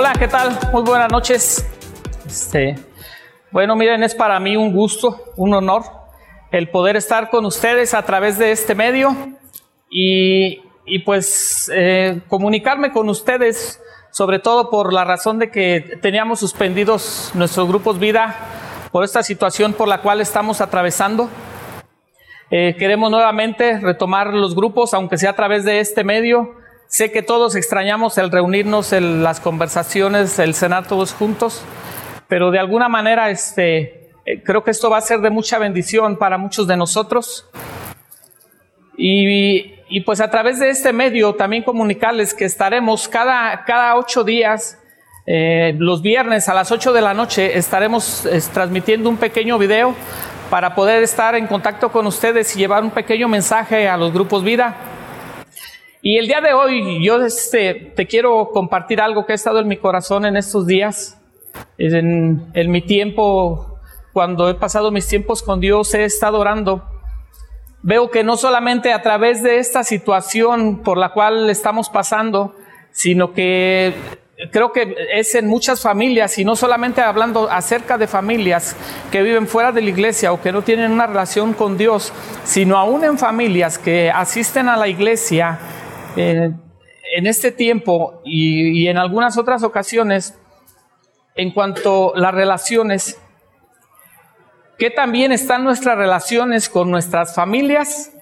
Hola, ¿qué tal? Muy buenas noches. Este, bueno, miren, es para mí un gusto, un honor el poder estar con ustedes a través de este medio y, y pues eh, comunicarme con ustedes, sobre todo por la razón de que teníamos suspendidos nuestros grupos vida por esta situación por la cual estamos atravesando. Eh, queremos nuevamente retomar los grupos, aunque sea a través de este medio. Sé que todos extrañamos el reunirnos, en las conversaciones, el cenar todos juntos, pero de alguna manera este, eh, creo que esto va a ser de mucha bendición para muchos de nosotros. Y, y pues a través de este medio también comunicarles que estaremos cada, cada ocho días, eh, los viernes a las ocho de la noche, estaremos transmitiendo un pequeño video para poder estar en contacto con ustedes y llevar un pequeño mensaje a los grupos vida. Y el día de hoy yo este, te quiero compartir algo que ha estado en mi corazón en estos días, en, en mi tiempo, cuando he pasado mis tiempos con Dios, he estado orando. Veo que no solamente a través de esta situación por la cual estamos pasando, sino que creo que es en muchas familias, y no solamente hablando acerca de familias que viven fuera de la iglesia o que no tienen una relación con Dios, sino aún en familias que asisten a la iglesia en este tiempo y, y en algunas otras ocasiones, en cuanto a las relaciones, ¿qué tan bien están nuestras relaciones con nuestras familias?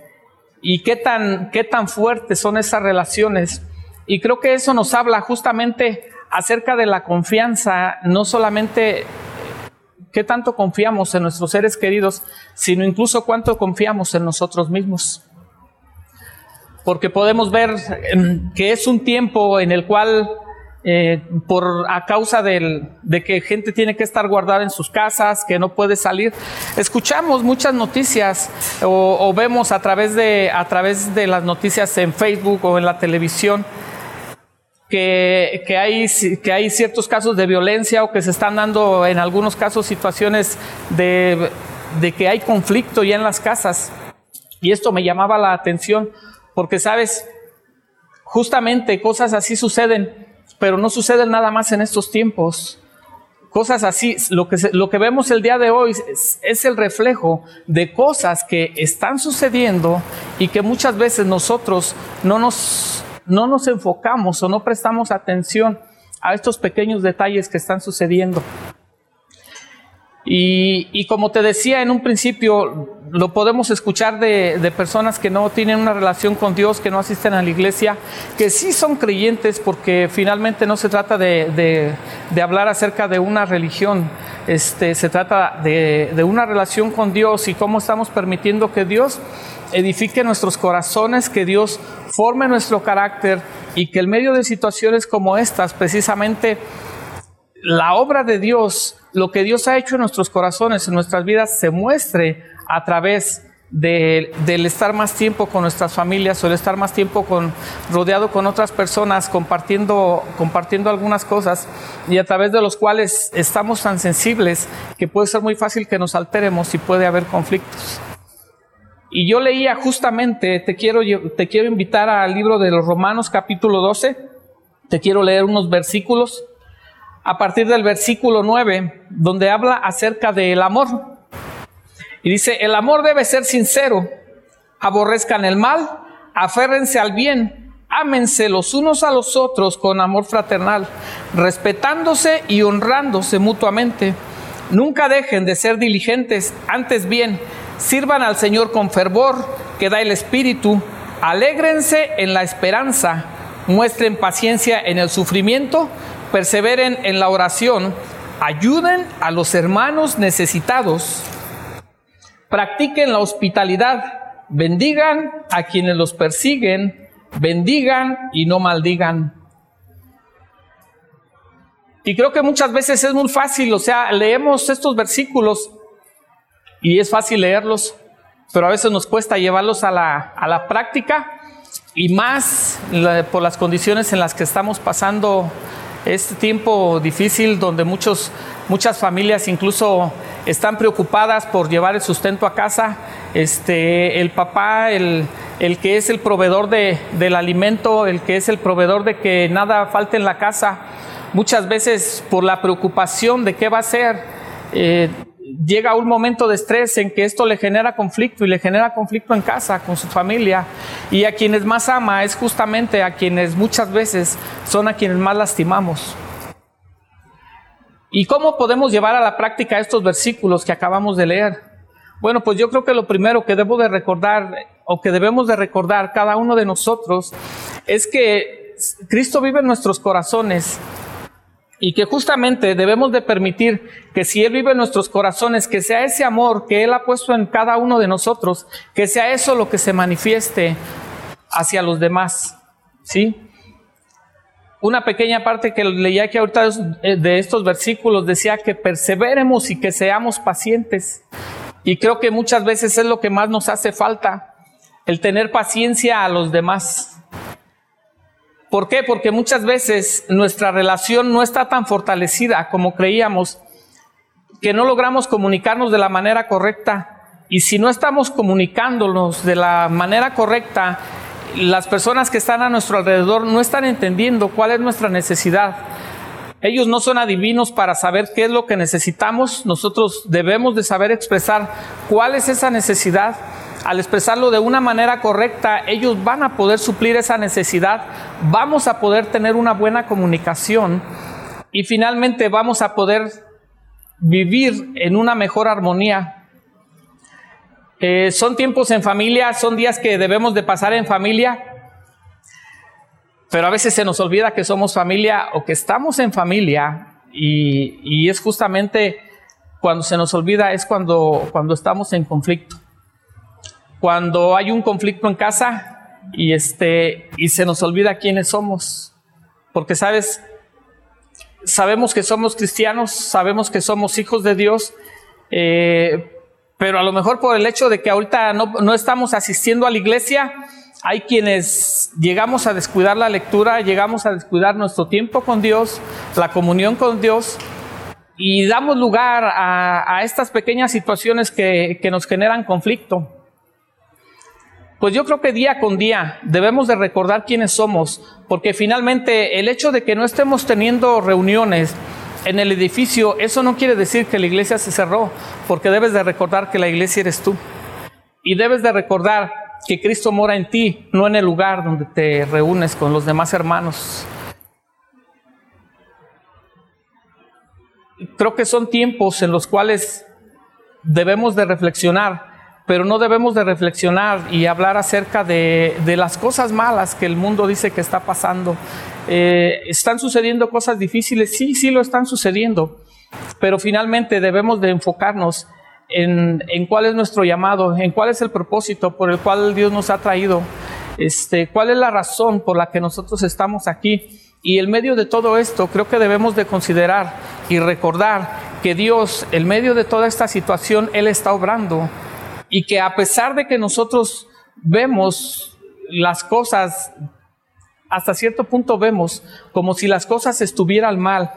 ¿Y qué tan, qué tan fuertes son esas relaciones? Y creo que eso nos habla justamente acerca de la confianza, no solamente qué tanto confiamos en nuestros seres queridos, sino incluso cuánto confiamos en nosotros mismos. Porque podemos ver em, que es un tiempo en el cual, eh, por a causa del, de que gente tiene que estar guardada en sus casas, que no puede salir, escuchamos muchas noticias o, o vemos a través de a través de las noticias en Facebook o en la televisión que, que, hay, que hay ciertos casos de violencia o que se están dando en algunos casos situaciones de, de que hay conflicto ya en las casas. Y esto me llamaba la atención porque, sabes, justamente cosas así suceden, pero no suceden nada más en estos tiempos. Cosas así, lo que, lo que vemos el día de hoy es, es el reflejo de cosas que están sucediendo y que muchas veces nosotros no nos, no nos enfocamos o no prestamos atención a estos pequeños detalles que están sucediendo. Y, como te decía en un principio, lo podemos escuchar de, personas que no tienen una relación con Dios, que no asisten a la iglesia, que sí son creyentes porque finalmente no se trata de hablar acerca de una religión, este, se trata de, de una relación con Dios y cómo estamos permitiendo que Dios edifique nuestros corazones, que Dios forme nuestro carácter y que en medio de situaciones como estas, precisamente la obra de Dios, lo que Dios ha hecho en nuestros corazones, en nuestras vidas, se muestre a través de, del estar más tiempo con nuestras familias o el estar más tiempo rodeado con otras personas, compartiendo, compartiendo algunas cosas y a través de los cuales estamos tan sensibles que puede ser muy fácil que nos alteremos y puede haber conflictos. Y yo leía justamente, te quiero, te quiero invitar al libro de los Romanos capítulo 12, te quiero leer unos versículos a partir del versículo 9, donde habla acerca del amor. Y dice, el amor debe ser sincero, aborrezcan el mal, aférrense al bien, ámense los unos a los otros con amor fraternal, respetándose y honrándose mutuamente. Nunca dejen de ser diligentes, antes bien, sirvan al Señor con fervor que da el Espíritu, alégrense en la esperanza, muestren paciencia en el sufrimiento, perseveren en la oración, ayuden a los hermanos necesitados, practiquen la hospitalidad, bendigan a quienes los persiguen, bendigan y no maldigan. Y creo que muchas veces es muy fácil, o sea, leemos estos versículos y es fácil leerlos, pero a veces nos cuesta llevarlos a la, a la práctica y más por las condiciones en las que estamos pasando este tiempo difícil donde muchos, muchas familias incluso están preocupadas por llevar el sustento a casa. Este, el papá, el, el que es el proveedor de, del alimento, el que es el proveedor de que nada falte en la casa, muchas veces por la preocupación de qué va a ser, eh, llega un momento de estrés en que esto le genera conflicto y le genera conflicto en casa, con su familia. Y a quienes más ama es justamente a quienes muchas veces son a quienes más lastimamos. ¿Y cómo podemos llevar a la práctica estos versículos que acabamos de leer? Bueno, pues yo creo que lo primero que debo de recordar o que debemos de recordar cada uno de nosotros es que Cristo vive en nuestros corazones y que justamente debemos de permitir que si Él vive en nuestros corazones, que sea ese amor que Él ha puesto en cada uno de nosotros, que sea eso lo que se manifieste hacia los demás. ¿Sí? Una pequeña parte que leía aquí ahorita de estos versículos decía que perseveremos y que seamos pacientes. Y creo que muchas veces es lo que más nos hace falta, el tener paciencia a los demás. ¿Por qué? Porque muchas veces nuestra relación no está tan fortalecida como creíamos, que no logramos comunicarnos de la manera correcta. Y si no estamos comunicándonos de la manera correcta, las personas que están a nuestro alrededor no están entendiendo cuál es nuestra necesidad. Ellos no son adivinos para saber qué es lo que necesitamos. Nosotros debemos de saber expresar cuál es esa necesidad al expresarlo de una manera correcta, ellos van a poder suplir esa necesidad, vamos a poder tener una buena comunicación y finalmente vamos a poder vivir en una mejor armonía. Eh, son tiempos en familia, son días que debemos de pasar en familia, pero a veces se nos olvida que somos familia o que estamos en familia y, y es justamente cuando se nos olvida es cuando, cuando estamos en conflicto cuando hay un conflicto en casa y, este, y se nos olvida quiénes somos. Porque, ¿sabes? Sabemos que somos cristianos, sabemos que somos hijos de Dios, eh, pero a lo mejor por el hecho de que ahorita no, no estamos asistiendo a la iglesia, hay quienes llegamos a descuidar la lectura, llegamos a descuidar nuestro tiempo con Dios, la comunión con Dios, y damos lugar a, a estas pequeñas situaciones que, que nos generan conflicto. Pues yo creo que día con día debemos de recordar quiénes somos, porque finalmente el hecho de que no estemos teniendo reuniones en el edificio, eso no quiere decir que la iglesia se cerró, porque debes de recordar que la iglesia eres tú. Y debes de recordar que Cristo mora en ti, no en el lugar donde te reúnes con los demás hermanos. Creo que son tiempos en los cuales debemos de reflexionar pero no debemos de reflexionar y hablar acerca de, las cosas malas que el mundo dice que está pasando. Eh, ¿Están sucediendo cosas difíciles? Sí, sí lo están sucediendo, pero finalmente debemos de enfocarnos en, cuál es nuestro llamado, en cuál es el propósito por el cual Dios nos ha traído, este, cuál es la razón por la que nosotros estamos aquí. Y en medio de todo esto, creo que debemos de considerar y recordar que Dios, en medio de toda esta situación, Él está obrando y que a pesar de que nosotros vemos las cosas, hasta cierto punto vemos como si las cosas estuvieran mal,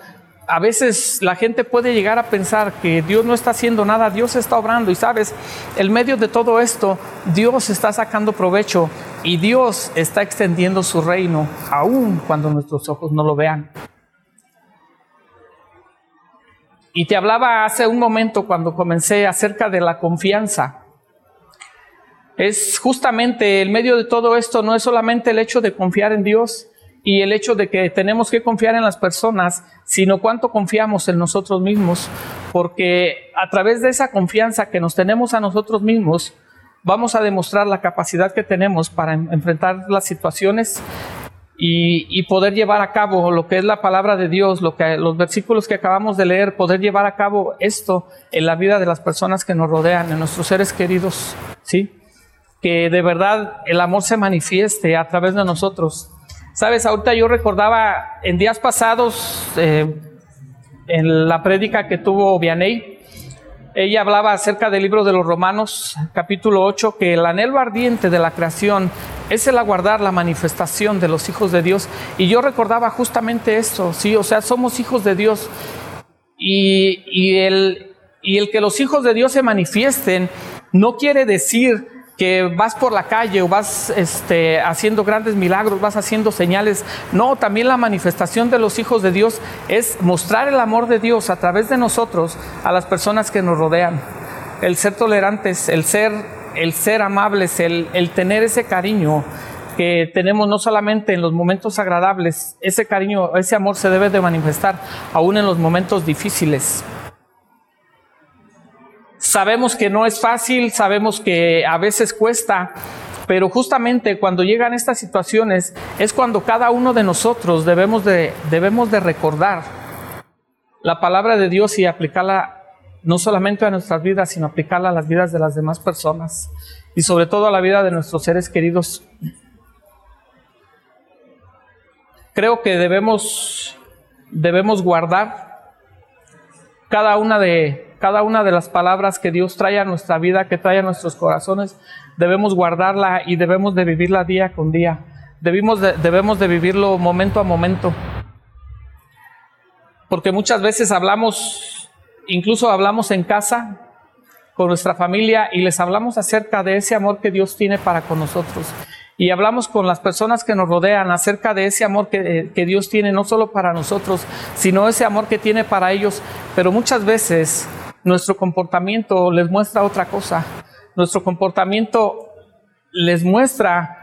a veces la gente puede llegar a pensar que Dios no está haciendo nada, Dios está obrando y sabes, en medio de todo esto, Dios está sacando provecho y Dios está extendiendo su reino, aun cuando nuestros ojos no lo vean. Y te hablaba hace un momento cuando comencé acerca de la confianza es justamente el medio de todo esto, no es solamente el hecho de confiar en Dios y el hecho de que tenemos que confiar en las personas, sino cuánto confiamos en nosotros mismos, porque a través de esa confianza que nos tenemos a nosotros mismos, vamos a demostrar la capacidad que tenemos para enfrentar las situaciones y, poder llevar a cabo lo que es la palabra de Dios, lo que, los versículos que acabamos de leer, poder llevar a cabo esto en la vida de las personas que nos rodean, en nuestros seres queridos, ¿sí? Que de verdad el amor se manifieste a través de nosotros. Sabes, ahorita yo recordaba en días pasados, eh, en la prédica que tuvo Vianey, ella hablaba acerca del libro de los Romanos, capítulo 8, que el anhelo ardiente de la creación es el aguardar la manifestación de los hijos de Dios. Y yo recordaba justamente esto, sí, o sea, somos hijos de Dios. Y, y, el, y el que los hijos de Dios se manifiesten no quiere decir que vas por la calle o vas este, haciendo grandes milagros, vas haciendo señales. No, también la manifestación de los hijos de Dios es mostrar el amor de Dios a través de nosotros a las personas que nos rodean. El ser tolerantes, el ser, el ser amables, el, el tener ese cariño que tenemos no solamente en los momentos agradables, ese cariño, ese amor se debe de manifestar aún en los momentos difíciles. Sabemos que no es fácil, sabemos que a veces cuesta, pero justamente cuando llegan estas situaciones es cuando cada uno de nosotros debemos de, debemos de recordar la palabra de Dios y aplicarla no solamente a nuestras vidas, sino aplicarla a las vidas de las demás personas y sobre todo a la vida de nuestros seres queridos. Creo que debemos, debemos guardar cada una de cada una de las palabras que Dios trae a nuestra vida, que trae a nuestros corazones, debemos guardarla y debemos de vivirla día con día. Debemos de, vivirlo momento a momento. Porque muchas veces hablamos, incluso hablamos en casa con nuestra familia y les hablamos acerca de ese amor que Dios tiene para con nosotros. Y hablamos con las personas que nos rodean acerca de ese amor que, que Dios tiene no solo para nosotros, sino ese amor que tiene para ellos. Pero muchas veces nuestro comportamiento les muestra otra cosa. Nuestro comportamiento les muestra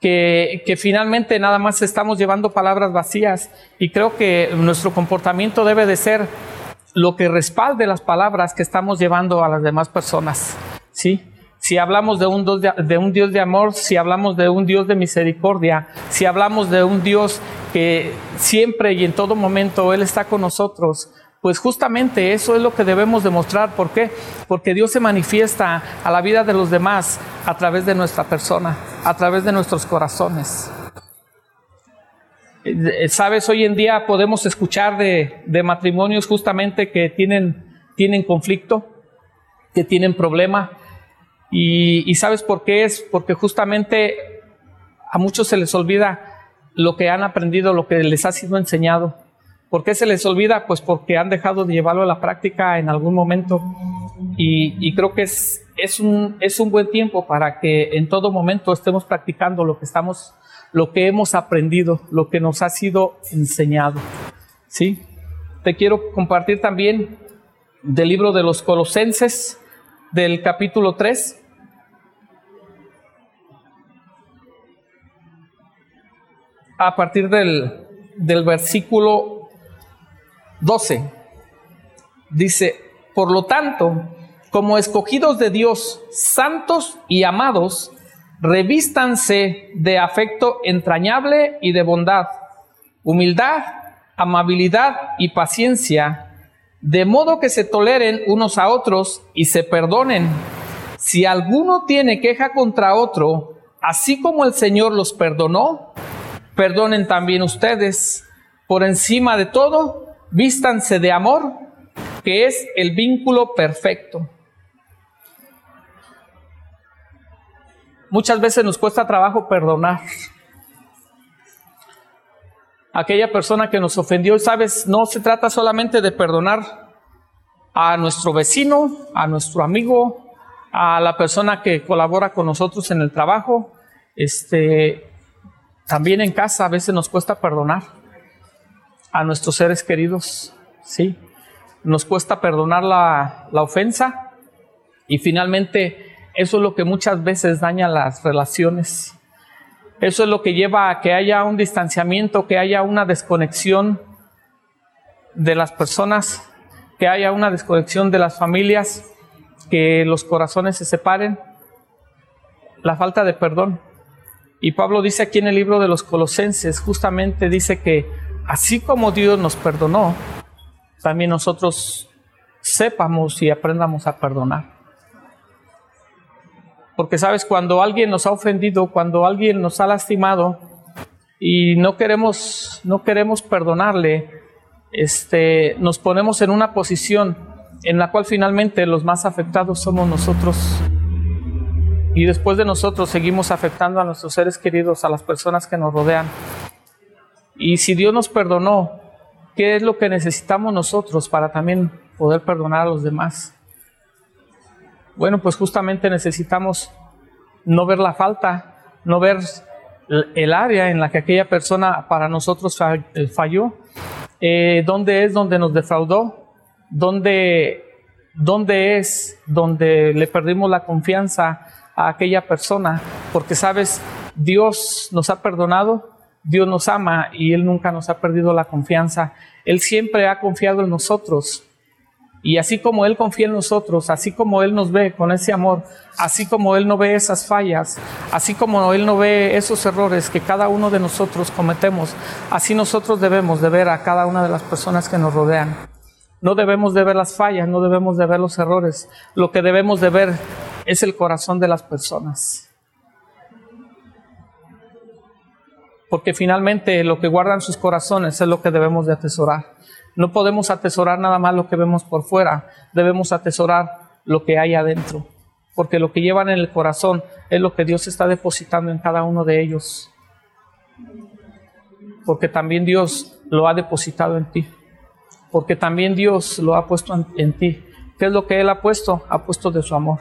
que, finalmente nada más estamos llevando palabras vacías y creo que nuestro comportamiento debe de ser lo que respalde las palabras que estamos llevando a las demás personas. ¿sí? Si hablamos de un, de un Dios de amor, si hablamos de un Dios de misericordia, si hablamos de un Dios que siempre y en todo momento Él está con nosotros, pues justamente eso es lo que debemos demostrar. ¿Por qué? Porque Dios se manifiesta a la vida de los demás a través de nuestra persona, a través de nuestros corazones. Eh, Sabes, hoy en día podemos escuchar de, matrimonios justamente que tienen, tienen conflicto, que tienen problema. Y, y sabes por qué es? Porque justamente a muchos se les olvida lo que han aprendido, lo que les ha sido enseñado. ¿Por qué se les olvida? Pues porque han dejado de llevarlo a la práctica en algún momento. Y, creo que es, es, un, es un buen tiempo para que en todo momento estemos practicando lo que, estamos, lo que hemos aprendido, lo que nos ha sido enseñado. ¿Sí? Te quiero compartir también del libro de los Colosenses, del capítulo 3. A partir del, del versículo 12. Dice, por lo tanto, como escogidos de Dios, santos y amados, revístanse de afecto entrañable y de bondad, humildad, amabilidad y paciencia, de modo que se toleren unos a otros y se perdonen. Si alguno tiene queja contra otro, así como el Señor los perdonó, perdonen también ustedes. Por encima de todo, vístanse de amor, que es el vínculo perfecto. Muchas veces nos cuesta trabajo perdonar. Aquella persona que nos ofendió, sabes, no se trata solamente de perdonar a nuestro vecino, a nuestro amigo, a la persona que colabora con nosotros en el trabajo. Este, también en casa a veces nos cuesta perdonar a nuestros seres queridos, ¿sí? Nos cuesta perdonar la, la ofensa y finalmente eso es lo que muchas veces daña las relaciones. Eso es lo que lleva a que haya un distanciamiento, que haya una desconexión de las personas, que haya una desconexión de las familias, que los corazones se separen, la falta de perdón. Y Pablo dice aquí en el libro de los Colosenses, justamente dice que así como Dios nos perdonó, también nosotros sepamos y aprendamos a perdonar. Porque sabes, cuando alguien nos ha ofendido, cuando alguien nos ha lastimado y no queremos, no queremos perdonarle, este, nos ponemos en una posición en la cual finalmente los más afectados somos nosotros. Y después de nosotros seguimos afectando a nuestros seres queridos, a las personas que nos rodean. Y si Dios nos perdonó, ¿qué es lo que necesitamos nosotros para también poder perdonar a los demás? Bueno, pues justamente necesitamos no ver la falta, no ver el área en la que aquella persona para nosotros eh, falló, eh, dónde es donde nos defraudó, dónde, dónde es donde le perdimos la confianza a aquella persona, porque sabes, Dios nos ha perdonado, Dios nos ama y Él nunca nos ha perdido la confianza. Él siempre ha confiado en nosotros. Y así como Él confía en nosotros, así como Él nos ve con ese amor, así como Él no ve esas fallas, así como Él no ve esos errores que cada uno de nosotros cometemos, así nosotros debemos de ver a cada una de las personas que nos rodean. No debemos de ver las fallas, no debemos de ver los errores. Lo que debemos de ver es el corazón de las personas. Porque finalmente lo que guardan sus corazones es lo que debemos de atesorar. No podemos atesorar nada más lo que vemos por fuera, debemos atesorar lo que hay adentro, porque lo que llevan en el corazón es lo que Dios está depositando en cada uno de ellos, porque también Dios lo ha depositado en ti, porque también Dios lo ha puesto en, ti. ¿Qué es lo que Él ha puesto? Ha puesto de su amor,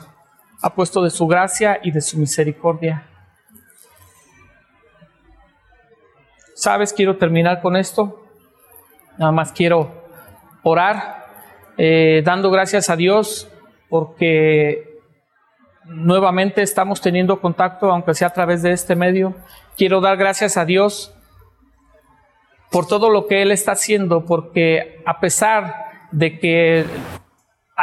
ha puesto de su gracia y de su misericordia. ¿Sabes? Quiero terminar con esto. Nada más quiero orar eh, dando gracias a Dios porque nuevamente estamos teniendo contacto, aunque sea a través de este medio. Quiero dar gracias a Dios por todo lo que Él está haciendo, porque a pesar de que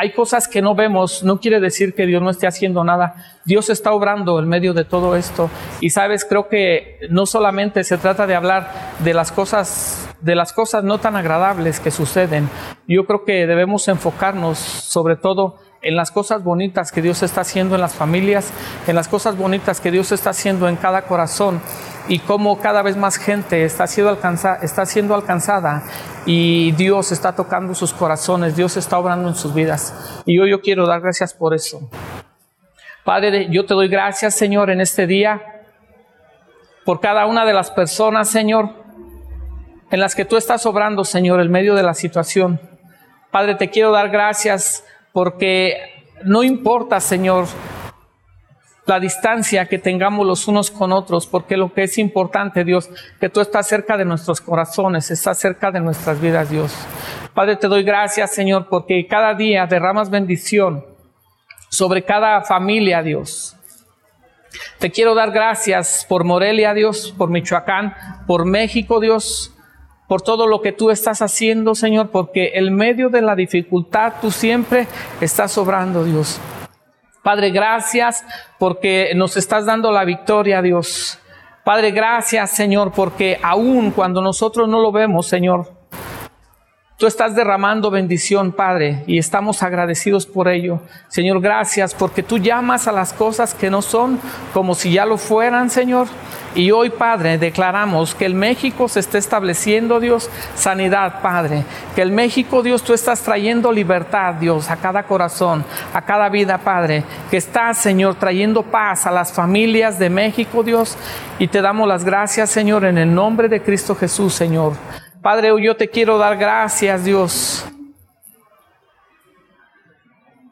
hay cosas que no vemos, no quiere decir que Dios no esté haciendo nada. Dios está obrando en medio de todo esto. Y sabes, creo que no solamente se trata de hablar de las cosas, de las cosas no tan agradables que suceden. Yo creo que debemos enfocarnos sobre todo en las cosas bonitas que Dios está haciendo en las familias, en las cosas bonitas que Dios está haciendo en cada corazón y cómo cada vez más gente está siendo, está siendo alcanzada y Dios está tocando sus corazones, Dios está obrando en sus vidas. Y yo, yo quiero dar gracias por eso. Padre, yo te doy gracias, Señor, en este día, por cada una de las personas, Señor, en las que tú estás obrando, Señor, en medio de la situación. Padre, te quiero dar gracias porque no importa, Señor, la distancia que tengamos los unos con otros, porque lo que es importante, Dios, que tú estás cerca de nuestros corazones, estás cerca de nuestras vidas, Dios. Padre, te doy gracias, Señor, porque cada día derramas bendición sobre cada familia, Dios. Te quiero dar gracias por Morelia, Dios, por Michoacán, por México, Dios, por todo lo que tú estás haciendo, Señor, porque en medio de la dificultad tú siempre estás obrando, Dios. Padre, gracias porque nos estás dando la victoria, Dios. Padre, gracias, Señor, porque aún cuando nosotros no lo vemos, Señor, Tú estás derramando bendición, Padre, y estamos agradecidos por ello. Señor, gracias porque tú llamas a las cosas que no son como si ya lo fueran, Señor. Y hoy, Padre, declaramos que el México se está estableciendo, Dios, sanidad, Padre. Que el México, Dios, tú estás trayendo libertad, Dios, a cada corazón, a cada vida, Padre. Que estás, Señor, trayendo paz a las familias de México, Dios. Y te damos las gracias, Señor, en el nombre de Cristo Jesús, Señor. Padre, yo te quiero dar gracias, Dios,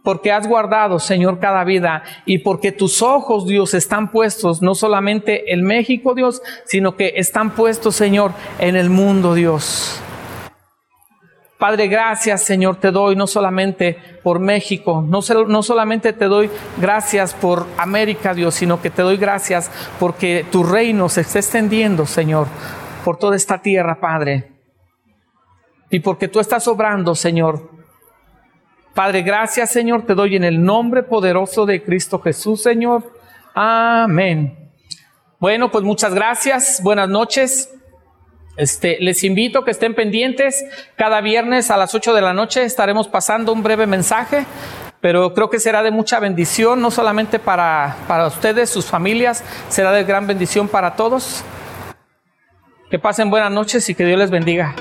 porque has guardado, Señor, cada vida y porque tus ojos, Dios, están puestos no solamente en México, Dios, sino que están puestos, Señor, en el mundo, Dios. Padre, gracias, Señor, te doy no solamente por México, no, no, solamente te doy gracias por América, Dios, sino que te doy gracias porque tu reino se está extendiendo, Señor, por toda esta tierra, Padre y porque tú estás obrando, Señor. Padre, gracias, Señor, te doy en el nombre poderoso de Cristo Jesús, Señor. Amén. Bueno, pues muchas gracias. Buenas noches. Este, les invito a que estén pendientes. Cada viernes a las 8 de la noche estaremos pasando un breve mensaje, pero creo que será de mucha bendición, no solamente para, para ustedes, sus familias, será de gran bendición para todos. Que pasen buenas noches y que Dios les bendiga.